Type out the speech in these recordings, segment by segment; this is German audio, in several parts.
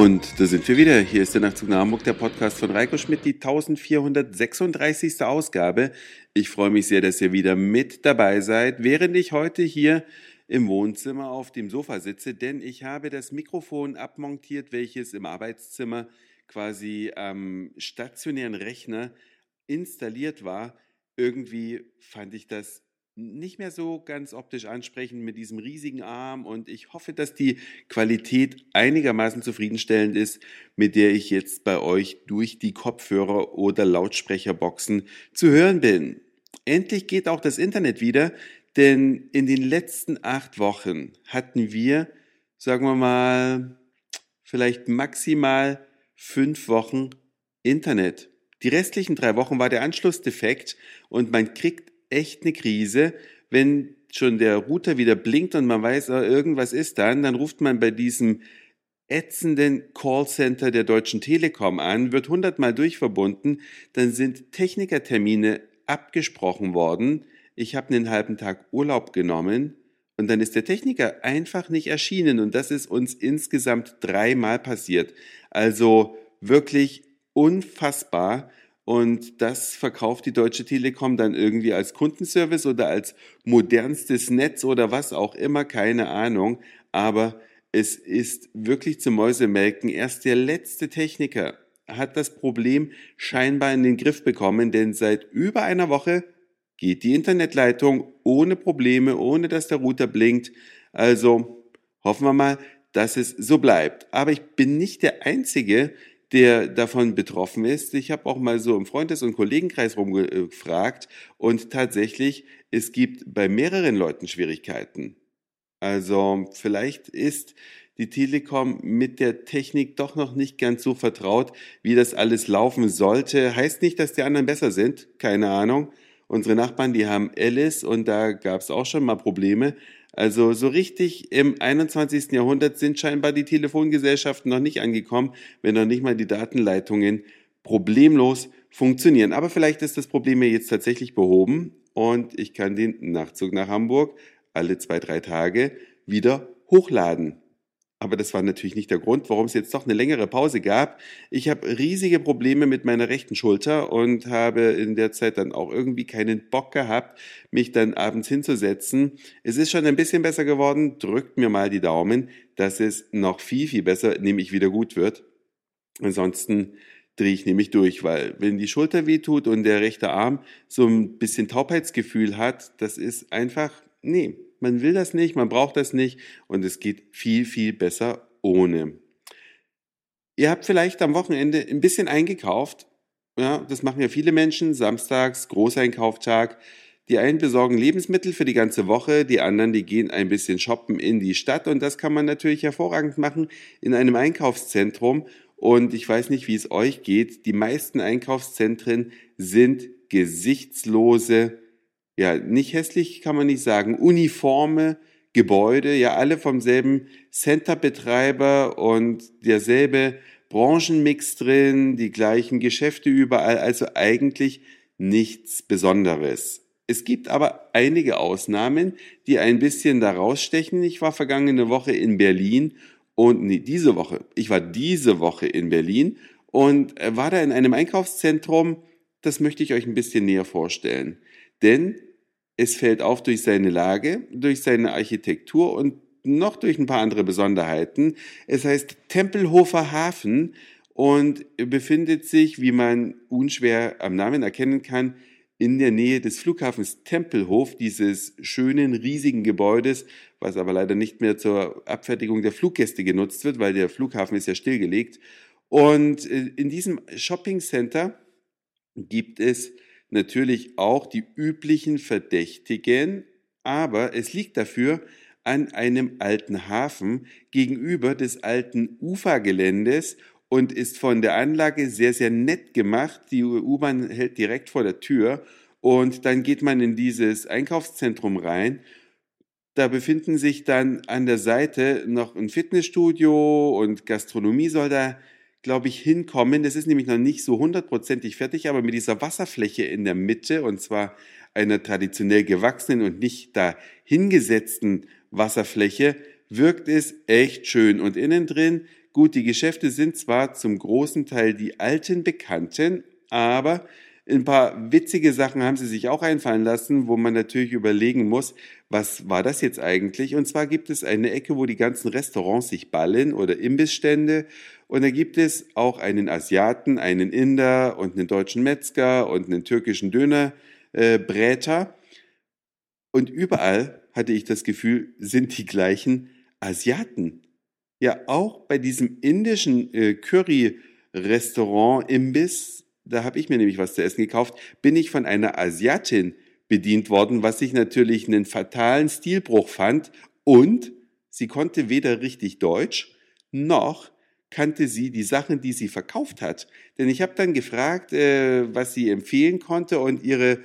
Und da sind wir wieder. Hier ist der Nachtzug nach Hamburg, der Podcast von Reiko Schmidt, die 1436. Ausgabe. Ich freue mich sehr, dass ihr wieder mit dabei seid, während ich heute hier im Wohnzimmer auf dem Sofa sitze, denn ich habe das Mikrofon abmontiert, welches im Arbeitszimmer quasi am stationären Rechner installiert war. Irgendwie fand ich das nicht mehr so ganz optisch ansprechend mit diesem riesigen Arm und ich hoffe, dass die Qualität einigermaßen zufriedenstellend ist, mit der ich jetzt bei euch durch die Kopfhörer oder Lautsprecherboxen zu hören bin. Endlich geht auch das Internet wieder, denn in den letzten acht Wochen hatten wir, sagen wir mal, vielleicht maximal fünf Wochen Internet. Die restlichen drei Wochen war der Anschluss defekt und man kriegt echt eine Krise, wenn schon der Router wieder blinkt und man weiß, ah, irgendwas ist dann, dann ruft man bei diesem ätzenden Callcenter der Deutschen Telekom an, wird hundertmal durchverbunden, dann sind Technikertermine abgesprochen worden. Ich habe einen halben Tag Urlaub genommen und dann ist der Techniker einfach nicht erschienen und das ist uns insgesamt dreimal passiert. Also wirklich unfassbar. Und das verkauft die Deutsche Telekom dann irgendwie als Kundenservice oder als modernstes Netz oder was auch immer, keine Ahnung. Aber es ist wirklich zum Mäusemelken. Erst der letzte Techniker hat das Problem scheinbar in den Griff bekommen, denn seit über einer Woche geht die Internetleitung ohne Probleme, ohne dass der Router blinkt. Also hoffen wir mal, dass es so bleibt. Aber ich bin nicht der Einzige, der davon betroffen ist. Ich habe auch mal so im Freundes- und Kollegenkreis rumgefragt und tatsächlich, es gibt bei mehreren Leuten Schwierigkeiten. Also vielleicht ist die Telekom mit der Technik doch noch nicht ganz so vertraut, wie das alles laufen sollte. Heißt nicht, dass die anderen besser sind, keine Ahnung. Unsere Nachbarn, die haben Alice und da gab es auch schon mal Probleme. Also so richtig im 21. Jahrhundert sind scheinbar die Telefongesellschaften noch nicht angekommen, wenn noch nicht mal die Datenleitungen problemlos funktionieren. Aber vielleicht ist das Problem ja jetzt tatsächlich behoben und ich kann den Nachtzug nach Hamburg alle zwei, drei Tage wieder hochladen. Aber das war natürlich nicht der Grund, warum es jetzt doch eine längere Pause gab. Ich habe riesige Probleme mit meiner rechten Schulter und habe in der Zeit dann auch irgendwie keinen Bock gehabt, mich dann abends hinzusetzen. Es ist schon ein bisschen besser geworden. Drückt mir mal die Daumen, dass es noch viel, viel besser, nämlich wieder gut wird. Ansonsten drehe ich nämlich durch, weil wenn die Schulter wehtut und der rechte Arm so ein bisschen Taubheitsgefühl hat, das ist einfach, nee, man will das nicht, man braucht das nicht und es geht viel, viel besser ohne. Ihr habt vielleicht am Wochenende ein bisschen eingekauft. Ja, das machen ja viele Menschen. Samstags, Großeinkauftag. Die einen besorgen Lebensmittel für die ganze Woche, die anderen, die gehen ein bisschen shoppen in die Stadt und das kann man natürlich hervorragend machen in einem Einkaufszentrum. Und ich weiß nicht, wie es euch geht. Die meisten Einkaufszentren sind gesichtslose ja, nicht hässlich kann man nicht sagen, uniforme Gebäude, ja, alle vom selben Centerbetreiber und derselbe Branchenmix drin, die gleichen Geschäfte überall, also eigentlich nichts Besonderes. Es gibt aber einige Ausnahmen, die ein bisschen da rausstechen. Ich war vergangene Woche in Berlin und nee, diese Woche, ich war diese Woche in Berlin und war da in einem Einkaufszentrum, das möchte ich euch ein bisschen näher vorstellen. Denn es fällt auf durch seine Lage, durch seine Architektur und noch durch ein paar andere Besonderheiten. Es heißt Tempelhofer Hafen und befindet sich, wie man unschwer am Namen erkennen kann, in der Nähe des Flughafens Tempelhof, dieses schönen, riesigen Gebäudes, was aber leider nicht mehr zur Abfertigung der Fluggäste genutzt wird, weil der Flughafen ist ja stillgelegt. Und äh, in diesem Shopping Center gibt es natürlich auch die üblichen Verdächtigen, aber es liegt dafür an einem alten Hafen gegenüber des alten Ufergeländes und ist von der Anlage sehr, sehr nett gemacht. Die U-Bahn hält direkt vor der Tür und dann geht man in dieses Einkaufszentrum rein. Da befinden sich dann an der Seite noch ein Fitnessstudio und Gastronomie soll da glaube ich, hinkommen. Das ist nämlich noch nicht so hundertprozentig fertig, aber mit dieser Wasserfläche in der Mitte und zwar einer traditionell gewachsenen und nicht da hingesetzten Wasserfläche wirkt es echt schön. Und innen drin Gut, die Geschäfte sind zwar zum großen Teil die alten Bekannten, aber ein paar witzige Sachen haben sie sich auch einfallen lassen, wo man natürlich überlegen muss, was war das jetzt eigentlich? Und zwar gibt es eine Ecke, wo die ganzen Restaurants sich ballen oder Imbissstände. Und da gibt es auch einen Asiaten, einen Inder und einen deutschen Metzger und einen türkischen Dönerbräter. Äh, und überall hatte ich das Gefühl, sind die gleichen Asiaten. Ja, auch bei diesem indischen äh, Curry-Restaurant-Imbiss da habe ich mir nämlich was zu essen gekauft, bin ich von einer Asiatin bedient worden, was ich natürlich einen fatalen Stilbruch fand. Und sie konnte weder richtig Deutsch, noch kannte sie die Sachen, die sie verkauft hat. Denn ich habe dann gefragt, äh, was sie empfehlen konnte und ihre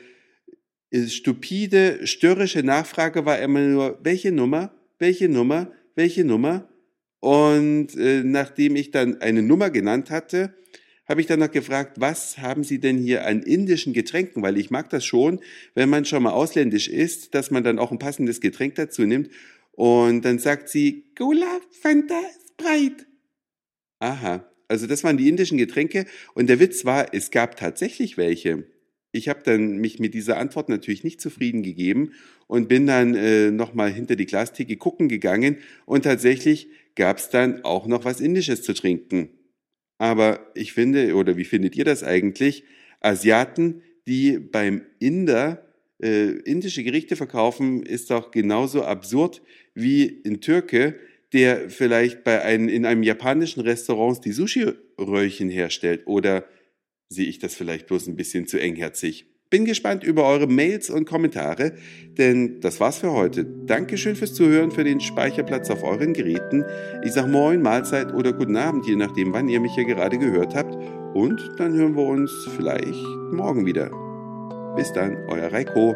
äh, stupide, störrische Nachfrage war immer nur, welche Nummer, welche Nummer, welche Nummer. Und äh, nachdem ich dann eine Nummer genannt hatte, habe ich dann noch gefragt, was haben Sie denn hier an indischen Getränken? Weil ich mag das schon, wenn man schon mal ausländisch ist, dass man dann auch ein passendes Getränk dazu nimmt. Und dann sagt sie, Cola, Fanta, Sprite. Aha, also das waren die indischen Getränke. Und der Witz war, es gab tatsächlich welche. Ich habe dann mich mit dieser Antwort natürlich nicht zufrieden gegeben und bin dann äh, nochmal hinter die Glastheke gucken gegangen und tatsächlich gab es dann auch noch was Indisches zu trinken. Aber ich finde, oder wie findet ihr das eigentlich? Asiaten, die beim Inder äh, indische Gerichte verkaufen, ist doch genauso absurd wie ein Türke, der vielleicht bei einem, in einem japanischen Restaurant die Sushi-Röllchen herstellt. Oder sehe ich das vielleicht bloß ein bisschen zu engherzig? Bin gespannt über eure Mails und Kommentare, denn das war's für heute. Dankeschön fürs Zuhören, für den Speicherplatz auf euren Geräten. Ich sag Moin, Mahlzeit oder Guten Abend, je nachdem, wann ihr mich hier gerade gehört habt. Und dann hören wir uns vielleicht morgen wieder. Bis dann, euer Reiko.